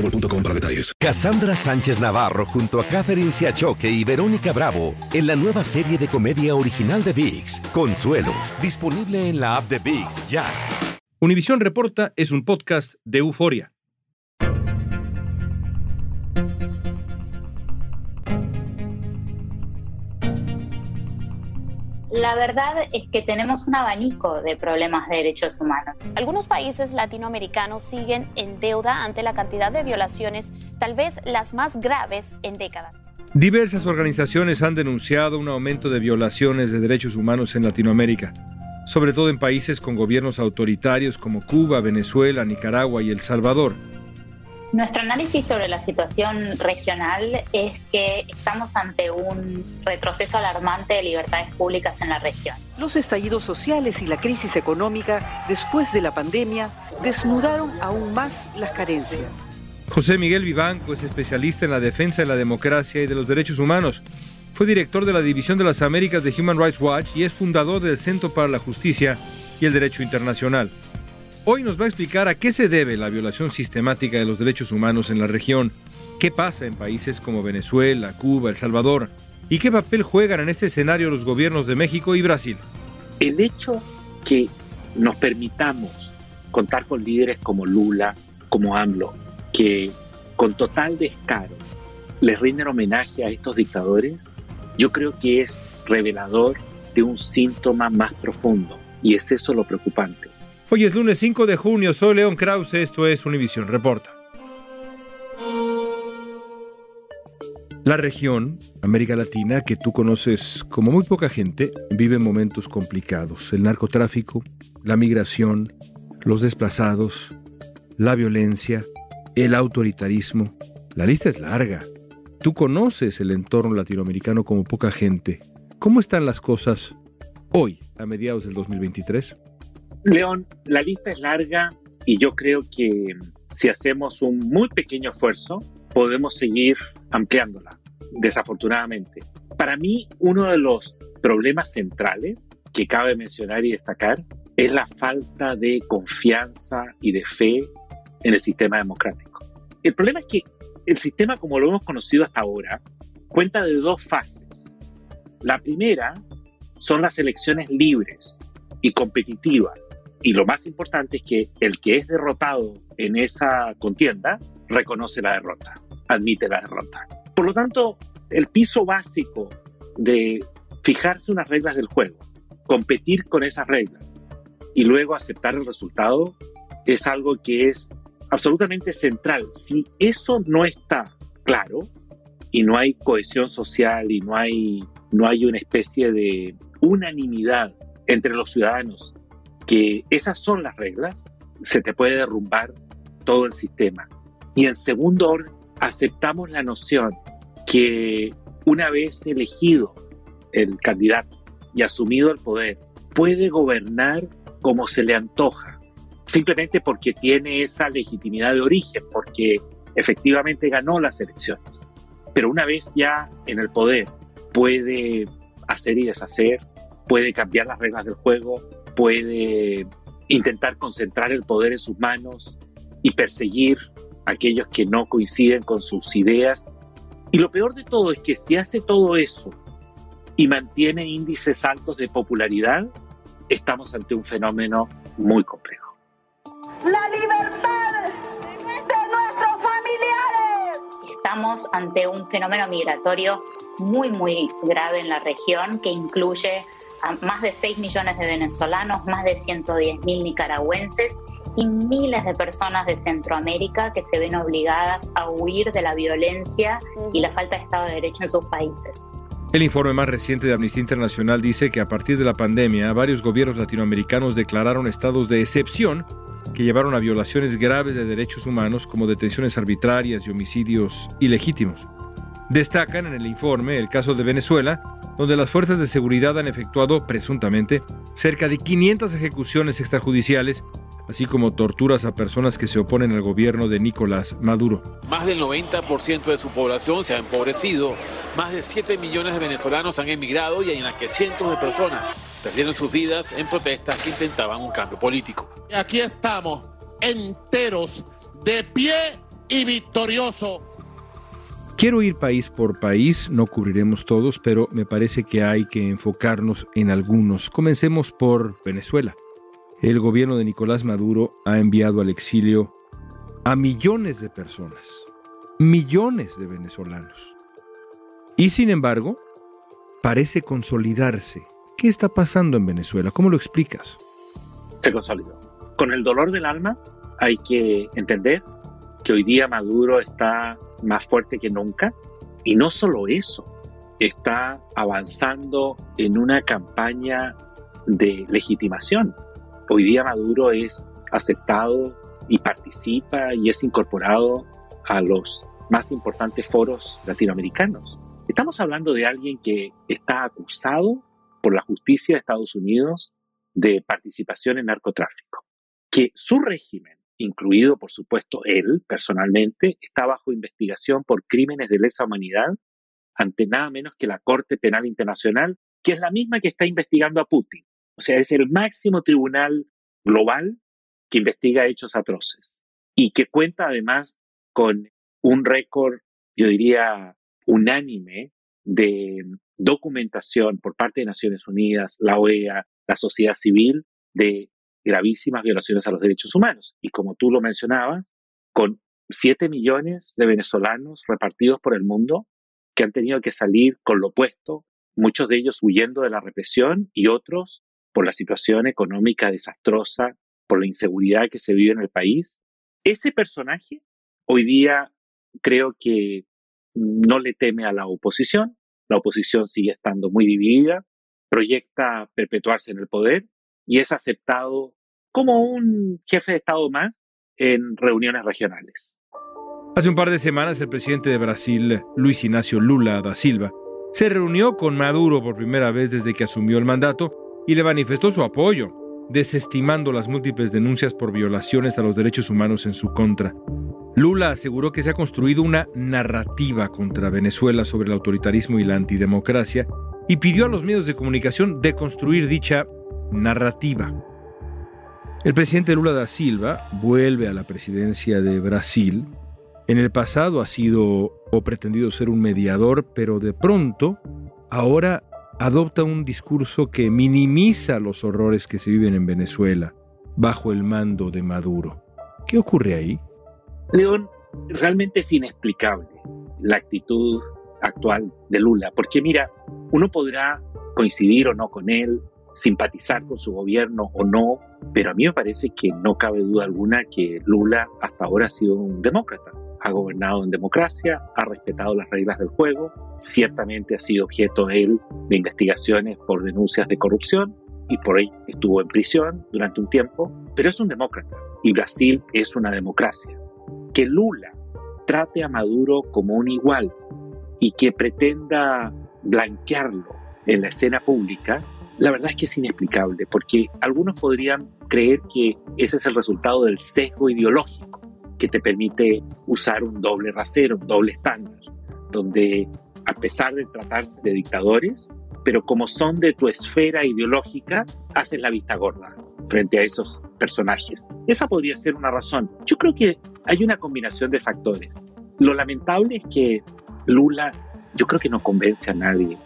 boostmobile.com para detalles. Cassandra Sánchez Navarro junto a Catherine Siachoque y Verónica Bravo en la nueva serie de comedia original de VIX, Consuelo, disponible en la app de VIX ya. Univisión Reporta es un podcast de euforia. La verdad es que tenemos un abanico de problemas de derechos humanos. Algunos países latinoamericanos siguen en deuda ante la cantidad de violaciones, tal vez las más graves en décadas. Diversas organizaciones han denunciado un aumento de violaciones de derechos humanos en Latinoamérica, sobre todo en países con gobiernos autoritarios como Cuba, Venezuela, Nicaragua y El Salvador. Nuestro análisis sobre la situación regional es que estamos ante un retroceso alarmante de libertades públicas en la región. Los estallidos sociales y la crisis económica después de la pandemia desnudaron aún más las carencias. José Miguel Vivanco es especialista en la defensa de la democracia y de los derechos humanos. Fue director de la División de las Américas de Human Rights Watch y es fundador del Centro para la Justicia y el Derecho Internacional. Hoy nos va a explicar a qué se debe la violación sistemática de los derechos humanos en la región, qué pasa en países como Venezuela, Cuba, El Salvador, y qué papel juegan en este escenario los gobiernos de México y Brasil. El hecho que nos permitamos contar con líderes como Lula, como AMLO, que con total descaro les rinden homenaje a estos dictadores, yo creo que es revelador de un síntoma más profundo, y es eso lo preocupante Hoy es lunes 5 de junio, soy León Krause, esto es Univisión Reporta. La región, América Latina, que tú conoces como muy poca gente, vive momentos complicados. El narcotráfico, la migración, los desplazados, la violencia, el autoritarismo. La lista es larga. Tú conoces el entorno latinoamericano como poca gente. ¿Cómo están las cosas hoy, a mediados del 2023? León, la lista es larga y yo creo que si hacemos un muy pequeño esfuerzo, podemos seguir ampliándola, desafortunadamente. Para mí, uno de los problemas centrales que cabe mencionar y destacar es la falta de confianza y de fe en el sistema democrático. El problema es que el sistema como lo hemos conocido hasta ahora cuenta de dos fases. La primera son las elecciones libres y competitivas y lo más importante es que el que es derrotado en esa contienda reconoce la derrota, admite la derrota. Por lo tanto, el piso básico de fijarse unas reglas del juego, competir con esas reglas y luego aceptar el resultado es algo que es absolutamente central. Si eso no está claro y no hay cohesión social y no hay, no hay una especie de unanimidad entre los ciudadanos que esas son las reglas, se te puede derrumbar todo el sistema. Y en segundo orden, aceptamos la noción que una vez elegido el candidato y asumido el poder, puede gobernar como se le antoja, simplemente porque tiene esa legitimidad de origen, porque efectivamente ganó las elecciones. Pero una vez ya en el poder, puede hacer y deshacer, puede cambiar las reglas del juego, puede intentar concentrar el poder en sus manos y perseguir a aquellos que no coinciden con sus ideas. Y lo peor de todo es que si hace todo eso y mantiene índices altos de popularidad, estamos ante un fenómeno muy complejo. La libertad de nuestros familiares. Estamos ante un fenómeno migratorio muy, muy grave en la región que incluye a más de 6 millones de venezolanos, más de 110 mil nicaragüenses y miles de personas de Centroamérica que se ven obligadas a huir de la violencia y la falta de Estado de Derecho en sus países. El informe más reciente de Amnistía Internacional dice que a partir de la pandemia, varios gobiernos latinoamericanos declararon estados de excepción que llevaron a violaciones graves de derechos humanos como detenciones arbitrarias y homicidios ilegítimos. Destacan en el informe el caso de Venezuela, donde las fuerzas de seguridad han efectuado, presuntamente, cerca de 500 ejecuciones extrajudiciales así como torturas a personas que se oponen al gobierno de Nicolás Maduro. Más del 90% de su población se ha empobrecido, más de 7 millones de venezolanos han emigrado y en las que cientos de personas perdieron sus vidas en protestas que intentaban un cambio político. Aquí estamos, enteros, de pie y victorioso. Quiero ir país por país, no cubriremos todos, pero me parece que hay que enfocarnos en algunos. Comencemos por Venezuela el gobierno de Nicolás Maduro ha enviado al exilio a millones de personas, millones de venezolanos. Y sin embargo, parece consolidarse. ¿Qué está pasando en Venezuela? ¿Cómo lo explicas? Se consolidó. Con el dolor del alma hay que entender que hoy día Maduro está más fuerte que nunca. Y no solo eso, está avanzando en una campaña de legitimación hoy día Maduro es aceptado y participa y es incorporado a los más importantes foros latinoamericanos. Estamos hablando de alguien que está acusado por la justicia de Estados Unidos de participación en narcotráfico, que su régimen, incluido por supuesto él personalmente, está bajo investigación por crímenes de lesa humanidad ante nada menos que la Corte Penal Internacional, que es la misma que está investigando a Putin. O sea, es el máximo tribunal global que investiga hechos atroces y que cuenta además con un récord, yo diría, unánime de documentación por parte de Naciones Unidas, la OEA, la sociedad civil, de gravísimas violaciones a los derechos humanos. Y como tú lo mencionabas, con 7 millones de venezolanos repartidos por el mundo que han tenido que salir con lo opuesto, muchos de ellos huyendo de la represión y otros por la situación económica desastrosa, por la inseguridad que se vive en el país. Ese personaje hoy día creo que no le teme a la oposición, la oposición sigue estando muy dividida, proyecta perpetuarse en el poder y es aceptado como un jefe de Estado más en reuniones regionales. Hace un par de semanas el presidente de Brasil, Luis Ignacio Lula da Silva, se reunió con Maduro por primera vez desde que asumió el mandato y le manifestó su apoyo, desestimando las múltiples denuncias por violaciones a los derechos humanos en su contra. Lula aseguró que se ha construido una narrativa contra Venezuela sobre el autoritarismo y la antidemocracia y pidió a los medios de comunicación deconstruir dicha narrativa. El presidente Lula da Silva vuelve a la presidencia de Brasil. En el pasado ha sido o pretendido ser un mediador, pero de pronto ahora adopta un discurso que minimiza los horrores que se viven en Venezuela bajo el mando de Maduro. ¿Qué ocurre ahí? León, realmente es inexplicable la actitud actual de Lula, porque mira, uno podrá coincidir o no con él, simpatizar con su gobierno o no, pero a mí me parece que no cabe duda alguna que Lula hasta ahora ha sido un demócrata ha gobernado en democracia, ha respetado las reglas del juego, ciertamente ha sido objeto de investigaciones por denuncias de corrupción y por ahí estuvo en prisión durante un tiempo, pero es un demócrata y Brasil es una democracia. Que Lula trate a Maduro como un igual y que pretenda blanquearlo en la escena pública, la verdad es que es inexplicable, porque algunos podrían creer que ese es el resultado del sesgo ideológico que te permite usar un doble rasero, un doble estándar, donde a pesar de tratarse de dictadores, pero como son de tu esfera ideológica, haces la vista gorda frente a esos personajes. Esa podría ser una razón. Yo creo que hay una combinación de factores. Lo lamentable es que Lula, yo creo que no convence a nadie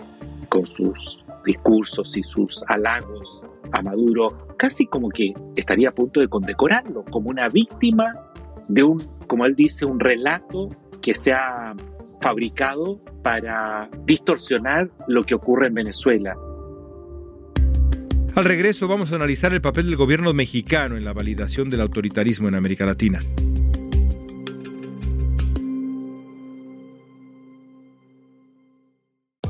con sus discursos y sus halagos a Maduro, casi como que estaría a punto de condecorarlo como una víctima de un, como él dice, un relato que se ha fabricado para distorsionar lo que ocurre en Venezuela. Al regreso vamos a analizar el papel del gobierno mexicano en la validación del autoritarismo en América Latina.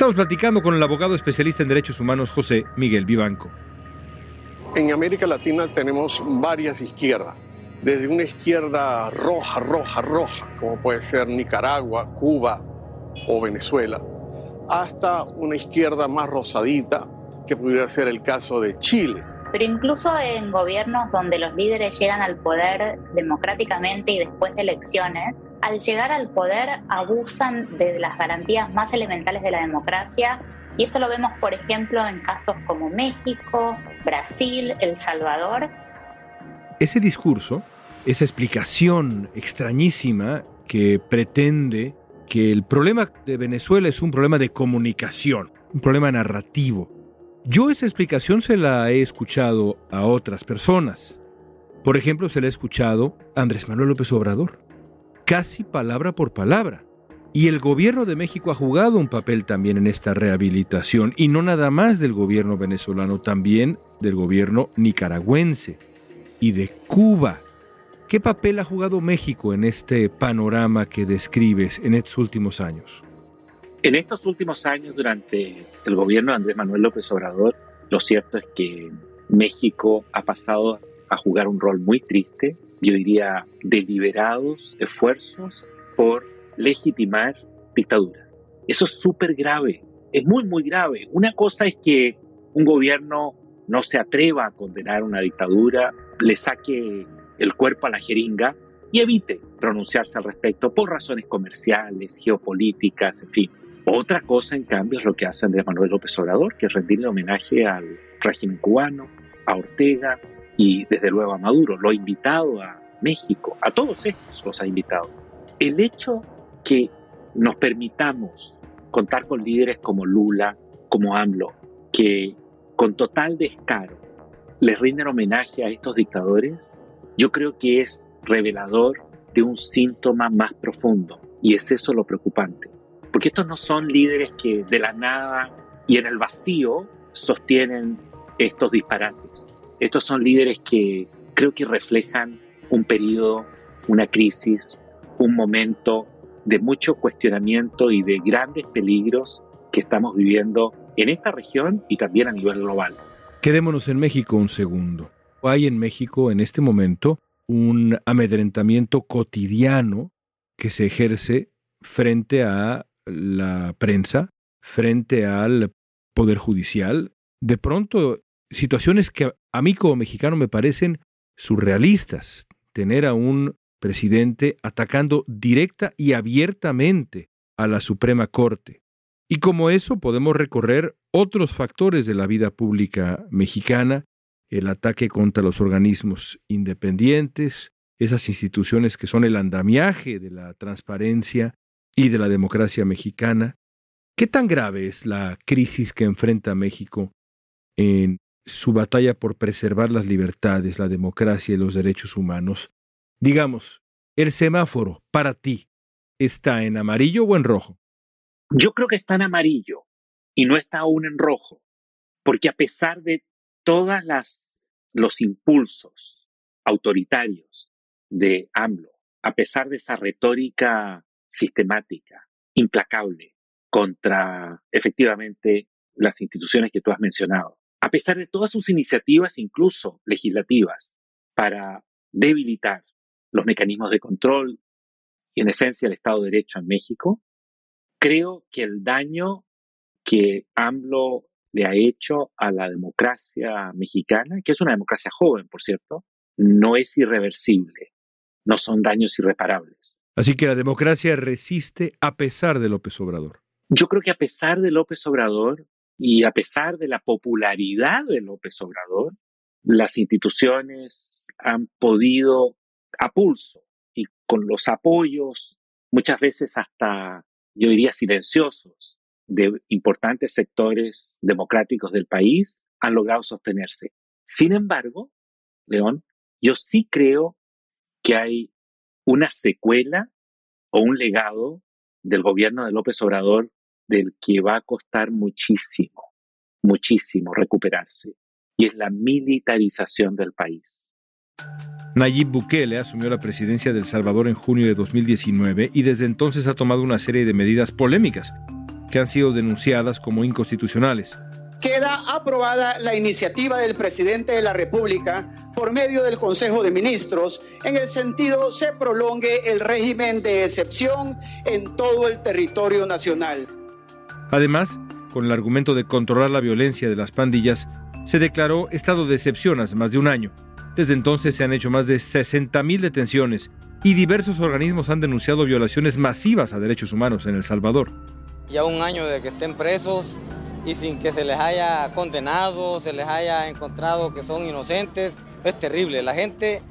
Estamos platicando con el abogado especialista en derechos humanos José Miguel Vivanco. En América Latina tenemos varias izquierdas, desde una izquierda roja, roja, roja, como puede ser Nicaragua, Cuba o Venezuela, hasta una izquierda más rosadita, que pudiera ser el caso de Chile. Pero incluso en gobiernos donde los líderes llegan al poder democráticamente y después de elecciones, al llegar al poder abusan de las garantías más elementales de la democracia y esto lo vemos, por ejemplo, en casos como México, Brasil, El Salvador. Ese discurso, esa explicación extrañísima que pretende que el problema de Venezuela es un problema de comunicación, un problema narrativo. Yo esa explicación se la he escuchado a otras personas. Por ejemplo, se la he escuchado a Andrés Manuel López Obrador casi palabra por palabra. Y el gobierno de México ha jugado un papel también en esta rehabilitación, y no nada más del gobierno venezolano, también del gobierno nicaragüense y de Cuba. ¿Qué papel ha jugado México en este panorama que describes en estos últimos años? En estos últimos años, durante el gobierno de Andrés Manuel López Obrador, lo cierto es que México ha pasado a jugar un rol muy triste yo diría, deliberados esfuerzos por legitimar dictaduras. Eso es súper grave, es muy, muy grave. Una cosa es que un gobierno no se atreva a condenar una dictadura, le saque el cuerpo a la jeringa y evite pronunciarse al respecto por razones comerciales, geopolíticas, en fin. Otra cosa, en cambio, es lo que hace Andrés Manuel López Obrador, que es rendirle homenaje al régimen cubano, a Ortega, y desde luego a Maduro. Lo ha invitado a México, a todos estos los ha invitado. El hecho que nos permitamos contar con líderes como Lula, como AMLO, que con total descaro les rinden homenaje a estos dictadores, yo creo que es revelador de un síntoma más profundo. Y es eso lo preocupante. Porque estos no son líderes que de la nada y en el vacío sostienen estos disparates. Estos son líderes que creo que reflejan un periodo, una crisis, un momento de mucho cuestionamiento y de grandes peligros que estamos viviendo en esta región y también a nivel global. Quedémonos en México un segundo. Hay en México en este momento un amedrentamiento cotidiano que se ejerce frente a la prensa, frente al Poder Judicial. De pronto situaciones que a mí como mexicano me parecen surrealistas. Tener a un presidente atacando directa y abiertamente a la Suprema Corte. Y como eso podemos recorrer otros factores de la vida pública mexicana, el ataque contra los organismos independientes, esas instituciones que son el andamiaje de la transparencia y de la democracia mexicana. ¿Qué tan grave es la crisis que enfrenta México en su batalla por preservar las libertades, la democracia y los derechos humanos. Digamos, el semáforo para ti está en amarillo o en rojo? Yo creo que está en amarillo y no está aún en rojo, porque a pesar de todas los impulsos autoritarios de AMLO, a pesar de esa retórica sistemática, implacable contra efectivamente las instituciones que tú has mencionado, a pesar de todas sus iniciativas, incluso legislativas, para debilitar los mecanismos de control y en esencia el Estado de Derecho en México, creo que el daño que AMLO le ha hecho a la democracia mexicana, que es una democracia joven, por cierto, no es irreversible, no son daños irreparables. Así que la democracia resiste a pesar de López Obrador. Yo creo que a pesar de López Obrador y a pesar de la popularidad de López Obrador, las instituciones han podido a pulso y con los apoyos, muchas veces hasta, yo diría, silenciosos, de importantes sectores democráticos del país, han logrado sostenerse. Sin embargo, León, yo sí creo que hay una secuela o un legado del gobierno de López Obrador del que va a costar muchísimo, muchísimo recuperarse, y es la militarización del país. Nayib Bukele asumió la presidencia de El Salvador en junio de 2019 y desde entonces ha tomado una serie de medidas polémicas que han sido denunciadas como inconstitucionales. Queda aprobada la iniciativa del presidente de la República por medio del Consejo de Ministros en el sentido se prolongue el régimen de excepción en todo el territorio nacional. Además, con el argumento de controlar la violencia de las pandillas, se declaró estado de excepción hace más de un año. Desde entonces se han hecho más de 60.000 detenciones y diversos organismos han denunciado violaciones masivas a derechos humanos en El Salvador. Ya un año de que estén presos y sin que se les haya condenado, se les haya encontrado que son inocentes, es terrible. La gente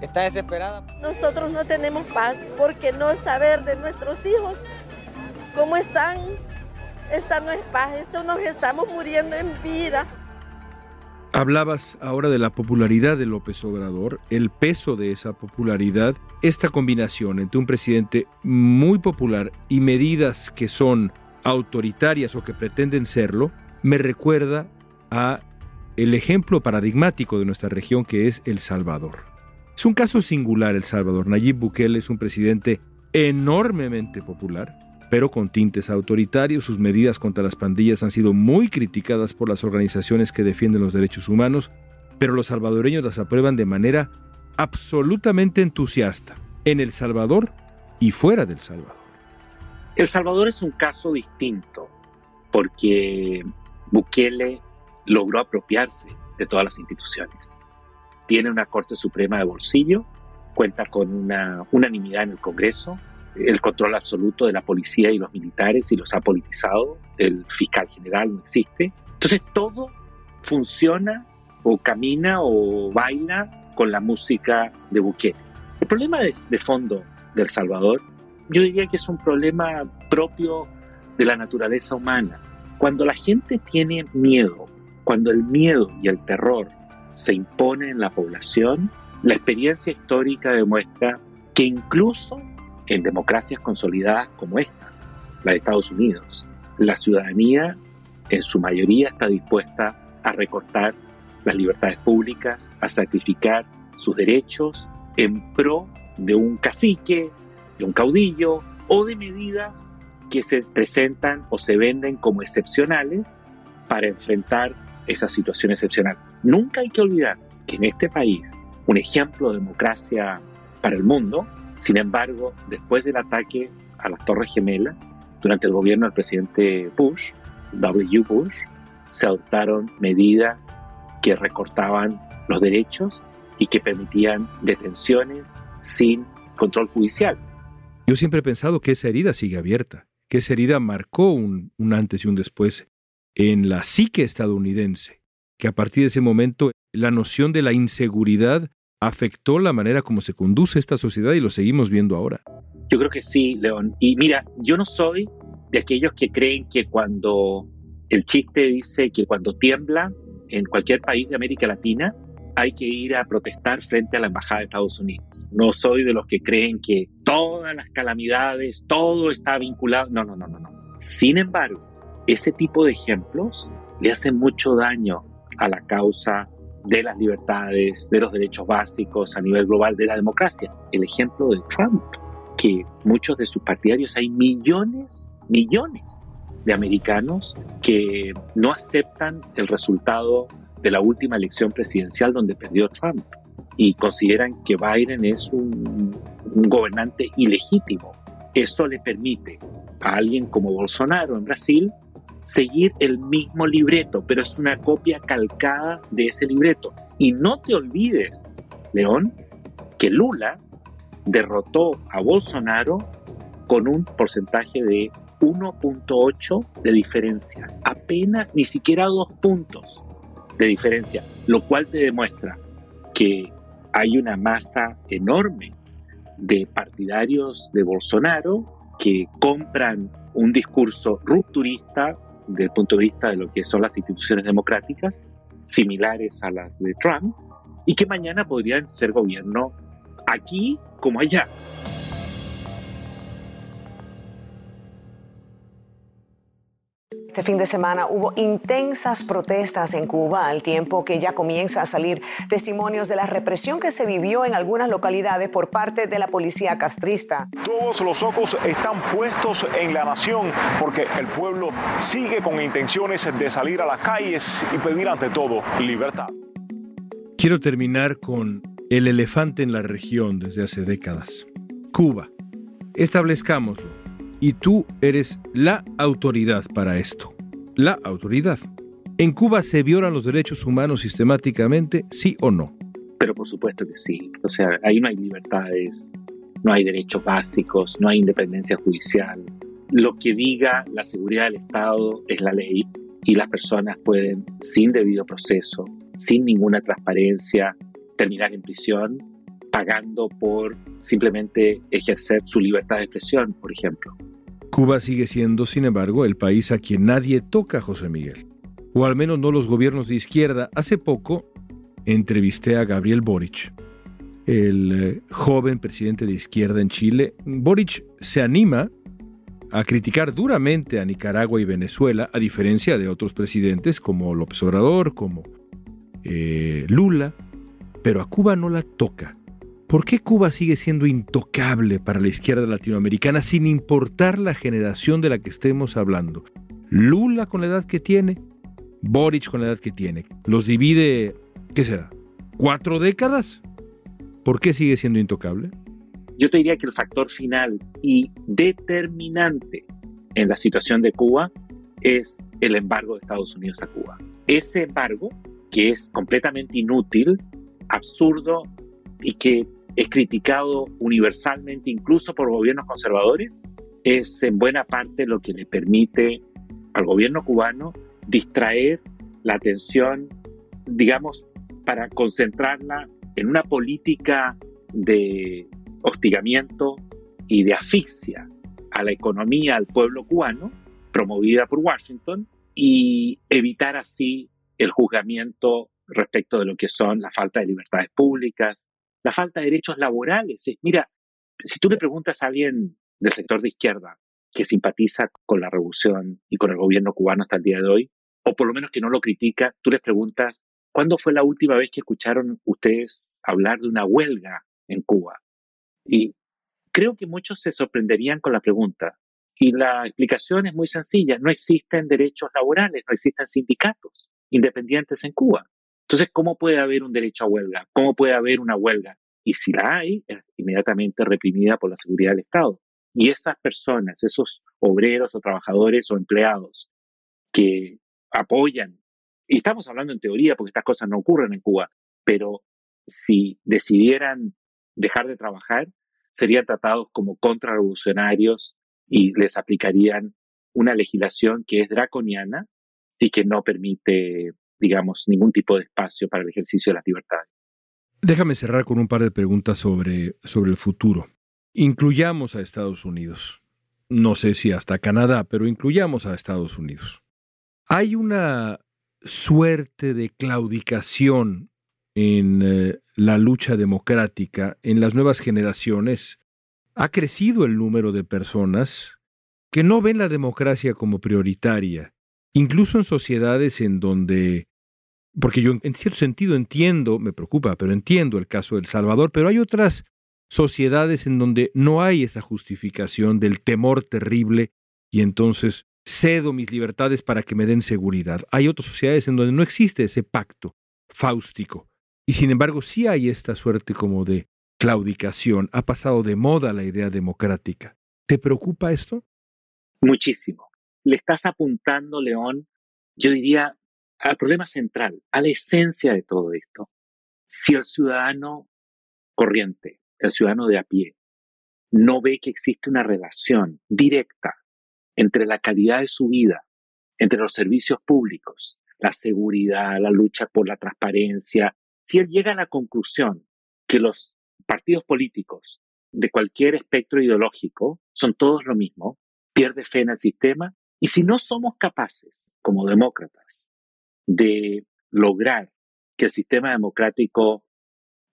está desesperada. Nosotros no tenemos paz porque no saber de nuestros hijos cómo están esta no es paz, esto nos estamos muriendo en vida. Hablabas ahora de la popularidad de López Obrador, el peso de esa popularidad, esta combinación entre un presidente muy popular y medidas que son autoritarias o que pretenden serlo, me recuerda a el ejemplo paradigmático de nuestra región que es El Salvador. Es un caso singular El Salvador. Nayib Bukele es un presidente enormemente popular, pero con tintes autoritarios. Sus medidas contra las pandillas han sido muy criticadas por las organizaciones que defienden los derechos humanos, pero los salvadoreños las aprueban de manera absolutamente entusiasta, en El Salvador y fuera del Salvador. El Salvador es un caso distinto, porque Bukele logró apropiarse de todas las instituciones. Tiene una Corte Suprema de bolsillo, cuenta con una unanimidad en el Congreso, el control absoluto de la policía y los militares y los ha politizado, el fiscal general no existe. Entonces todo funciona o camina o baila con la música de Bukele. El problema de, de fondo de El Salvador, yo diría que es un problema propio de la naturaleza humana. Cuando la gente tiene miedo, cuando el miedo y el terror se imponen en la población, la experiencia histórica demuestra que incluso en democracias consolidadas como esta, la de Estados Unidos. La ciudadanía en su mayoría está dispuesta a recortar las libertades públicas, a sacrificar sus derechos en pro de un cacique, de un caudillo o de medidas que se presentan o se venden como excepcionales para enfrentar esa situación excepcional. Nunca hay que olvidar que en este país, un ejemplo de democracia para el mundo sin embargo, después del ataque a las Torres Gemelas, durante el gobierno del presidente Bush, W. Bush, se adoptaron medidas que recortaban los derechos y que permitían detenciones sin control judicial. Yo siempre he pensado que esa herida sigue abierta, que esa herida marcó un, un antes y un después en la psique estadounidense, que a partir de ese momento la noción de la inseguridad afectó la manera como se conduce esta sociedad y lo seguimos viendo ahora. Yo creo que sí, León. Y mira, yo no soy de aquellos que creen que cuando el chiste dice que cuando tiembla en cualquier país de América Latina hay que ir a protestar frente a la Embajada de Estados Unidos. No soy de los que creen que todas las calamidades, todo está vinculado. No, no, no, no, no. Sin embargo, ese tipo de ejemplos le hacen mucho daño a la causa de las libertades, de los derechos básicos a nivel global, de la democracia. El ejemplo de Trump, que muchos de sus partidarios, hay millones, millones de americanos que no aceptan el resultado de la última elección presidencial donde perdió Trump y consideran que Biden es un, gobernante ilegítimo. Eso le permite a alguien como Bolsonaro en Brasil seguir el mismo libreto, pero es una copia calcada de ese libreto. Y no te olvides, León, que Lula derrotó a Bolsonaro con un porcentaje de 1.8 de diferencia, apenas ni siquiera dos puntos de diferencia, lo cual te demuestra que hay una masa enorme de partidarios de Bolsonaro que compran un discurso rupturista desde el punto de vista de lo que son las instituciones democráticas, similares a las de Trump, y que mañana podrían ser gobierno aquí como allá. Este fin de semana hubo intensas protestas en Cuba, al tiempo que ya comienza a salir testimonios de la represión que se vivió en algunas localidades por parte de la policía castrista. Todos los ojos están puestos en la nación porque el pueblo sigue con intenciones de salir a las calles y pedir ante todo libertad. Quiero terminar con el elefante en la región desde hace décadas. Cuba. Establezcámoslo. Y tú eres la autoridad para esto. La autoridad. ¿En Cuba se violan los derechos humanos sistemáticamente, sí o no? Pero por supuesto que sí. O sea, ahí no hay libertades, no hay derechos básicos, no hay independencia judicial. Lo que diga la seguridad del Estado es la ley y las personas pueden, sin debido proceso, sin ninguna transparencia, terminar en prisión pagando por simplemente ejercer su libertad de expresión, por ejemplo. Cuba sigue siendo, sin embargo, el país a quien nadie toca, José Miguel. O al menos no los gobiernos de izquierda. Hace poco entrevisté a Gabriel Boric, el eh, joven presidente de izquierda en Chile. Boric se anima a criticar duramente a Nicaragua y Venezuela, a diferencia de otros presidentes como López Obrador, como eh, Lula, pero a Cuba no la toca. ¿Por qué Cuba sigue siendo intocable para la izquierda latinoamericana sin importar la generación de la que estemos hablando? Lula con la edad que tiene, Boric con la edad que tiene. ¿Los divide, qué será? ¿Cuatro décadas? ¿Por qué sigue siendo intocable? Yo te diría que el factor final y determinante en la situación de Cuba es el embargo de Estados Unidos a Cuba. Ese embargo, que es completamente inútil, absurdo y que es criticado universalmente incluso por gobiernos conservadores, es en buena parte lo que le permite al gobierno cubano distraer la atención, digamos, para concentrarla en una política de hostigamiento y de asfixia a la economía, al pueblo cubano, promovida por Washington, y evitar así el juzgamiento respecto de lo que son la falta de libertades públicas, la falta de derechos laborales. Mira, si tú le preguntas a alguien del sector de izquierda que simpatiza con la revolución y con el gobierno cubano hasta el día de hoy, o por lo menos que no lo critica, tú les preguntas, ¿cuándo fue la última vez que escucharon ustedes hablar de una huelga en Cuba? Y creo que muchos se sorprenderían con la pregunta. Y la explicación es muy sencilla, no existen derechos laborales, no existen sindicatos independientes en Cuba. Entonces, ¿cómo puede haber un derecho a huelga? ¿Cómo puede haber una huelga? Y si la hay, es inmediatamente reprimida por la seguridad del Estado. Y esas personas, esos obreros o trabajadores o empleados que apoyan, y estamos hablando en teoría porque estas cosas no ocurren en Cuba, pero si decidieran dejar de trabajar, serían tratados como contrarrevolucionarios y les aplicarían una legislación que es draconiana y que no permite digamos, ningún tipo de espacio para el ejercicio de las libertades. Déjame cerrar con un par de preguntas sobre, sobre el futuro. Incluyamos a Estados Unidos. No sé si hasta Canadá, pero incluyamos a Estados Unidos. Hay una suerte de claudicación en eh, la lucha democrática en las nuevas generaciones. Ha crecido el número de personas que no ven la democracia como prioritaria incluso en sociedades en donde, porque yo en cierto sentido entiendo, me preocupa, pero entiendo el caso de El Salvador, pero hay otras sociedades en donde no hay esa justificación del temor terrible y entonces cedo mis libertades para que me den seguridad. Hay otras sociedades en donde no existe ese pacto fáustico. Y sin embargo sí hay esta suerte como de claudicación. Ha pasado de moda la idea democrática. ¿Te preocupa esto? Muchísimo. Le estás apuntando, León, yo diría, al problema central, a la esencia de todo esto. Si el ciudadano corriente, el ciudadano de a pie, no ve que existe una relación directa entre la calidad de su vida, entre los servicios públicos, la seguridad, la lucha por la transparencia, si él llega a la conclusión que los partidos políticos de cualquier espectro ideológico son todos lo mismo, pierde fe en el sistema, y si no somos capaces, como demócratas, de lograr que el sistema democrático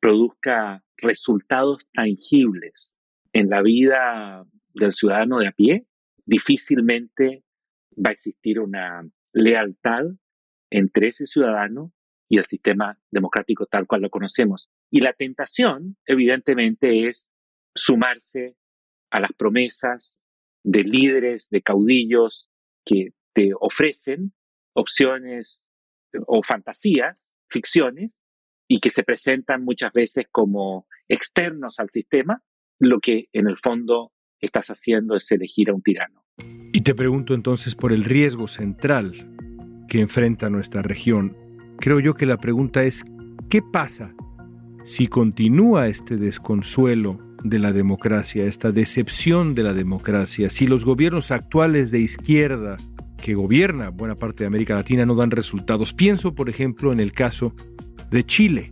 produzca resultados tangibles en la vida del ciudadano de a pie, difícilmente va a existir una lealtad entre ese ciudadano y el sistema democrático tal cual lo conocemos. Y la tentación, evidentemente, es sumarse a las promesas de líderes, de caudillos que te ofrecen opciones o fantasías, ficciones, y que se presentan muchas veces como externos al sistema, lo que en el fondo estás haciendo es elegir a un tirano. Y te pregunto entonces por el riesgo central que enfrenta nuestra región. Creo yo que la pregunta es, ¿qué pasa si continúa este desconsuelo de la democracia, esta decepción de la democracia, si los gobiernos actuales de izquierda que gobierna buena parte de América Latina no dan resultados? Pienso, por ejemplo, en el caso de Chile,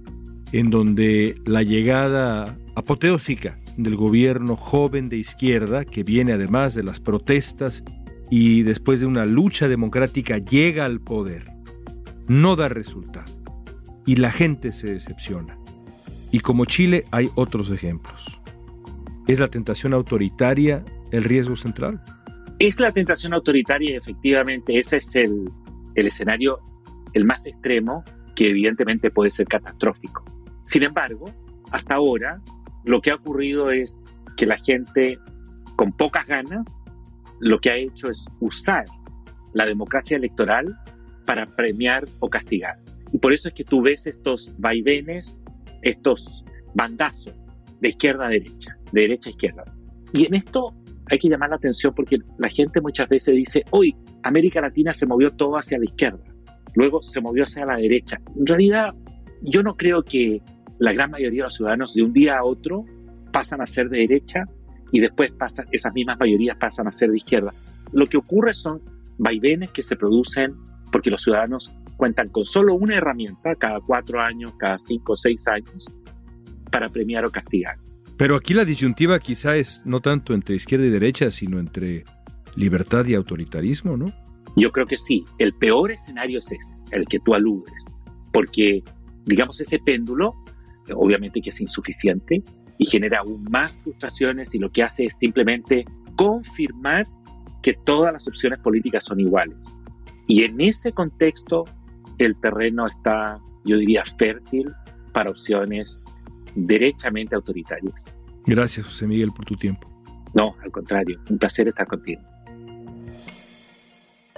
en donde la llegada apoteósica del gobierno joven de izquierda, que viene además de las protestas y después de una lucha democrática llega al poder, no da resultado y la gente se decepciona. Y como Chile hay otros ejemplos. ¿Es la tentación autoritaria el riesgo central? Es la tentación autoritaria y efectivamente ese es el, el escenario el más extremo que evidentemente puede ser catastrófico. Sin embargo, hasta ahora lo que ha ocurrido es que la gente con pocas ganas lo que ha hecho es usar la democracia electoral para premiar o castigar. Y por eso es que tú ves estos vaivenes, estos bandazos de izquierda a derecha, de derecha a izquierda. Y en esto hay que llamar la atención porque la gente muchas veces dice, hoy América Latina se movió todo hacia la izquierda luego se movió hacia la derecha. En realidad, yo no creo que la gran mayoría de los ciudadanos de un día a otro pasan a ser de derecha y después esas mismas mayorías pasan a ser de izquierda. Lo que ocurre son vaivenes que se producen porque los ciudadanos cuentan con solo una herramienta cada cuatro años, cada cinco o seis años, para premiar o castigar. Pero aquí la disyuntiva quizá es no tanto entre izquierda y derecha, sino entre libertad y autoritarismo, ¿no? Yo creo que sí. El peor escenario es ese, el que tú aludes, porque, digamos, ese péndulo, obviamente que es insuficiente y genera aún más frustraciones y lo que hace es simplemente confirmar que todas las opciones políticas son iguales. Y en ese contexto, el terreno está, yo diría, fértil para opciones derechamente autoritarias. Gracias, José Miguel, por tu tiempo. No, al contrario, un placer estar contigo.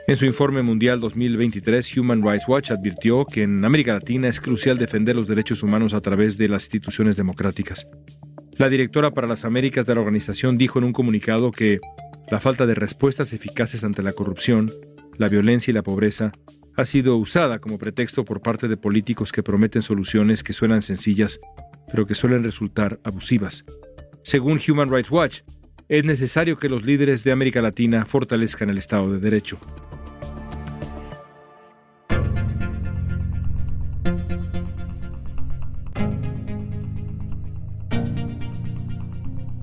En su informe mundial 2023, Human Rights Watch advirtió que en América Latina es crucial defender los derechos humanos a través de las instituciones democráticas. La directora para las Américas de la organización dijo en un comunicado que la falta de respuestas eficaces ante la corrupción, la violencia y la pobreza ha sido usada como pretexto por parte de políticos que prometen soluciones que suenan sencillas, pero que suelen resultar abusivas. Según Human Rights Watch, es necesario que los líderes de América Latina fortalezcan el Estado de Derecho.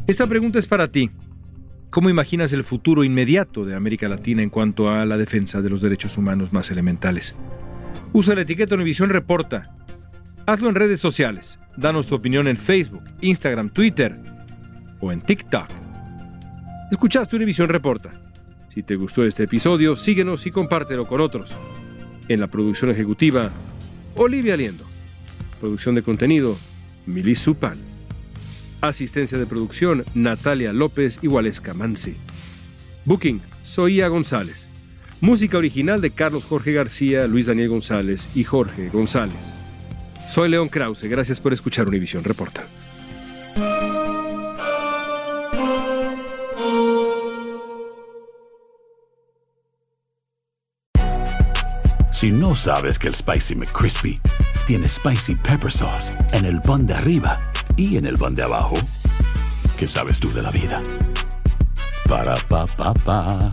Esta pregunta es para ti. ¿Cómo imaginas el futuro inmediato de América Latina en cuanto a la defensa de los derechos humanos más elementales? Usa la etiqueta Univisión Reporta. Hazlo en redes sociales. Danos tu opinión en Facebook, Instagram, Twitter o en TikTok. Escuchaste Univisión Reporta. Si te gustó este episodio, síguenos y compártelo con otros. En la producción ejecutiva, Olivia Liendo. Producción de contenido, Milly Supan. Asistencia de producción, Natalia López y Mansi. Booking, Soía González. Música original de Carlos Jorge García, Luis Daniel González y Jorge González. Soy León Krause, gracias por escuchar Univisión Reporta. Si no sabes que el Spicy McCrispy tiene Spicy Pepper Sauce en el pan de arriba y en el pan de abajo, ¿qué sabes tú de la vida? Para, pa, pa, pa.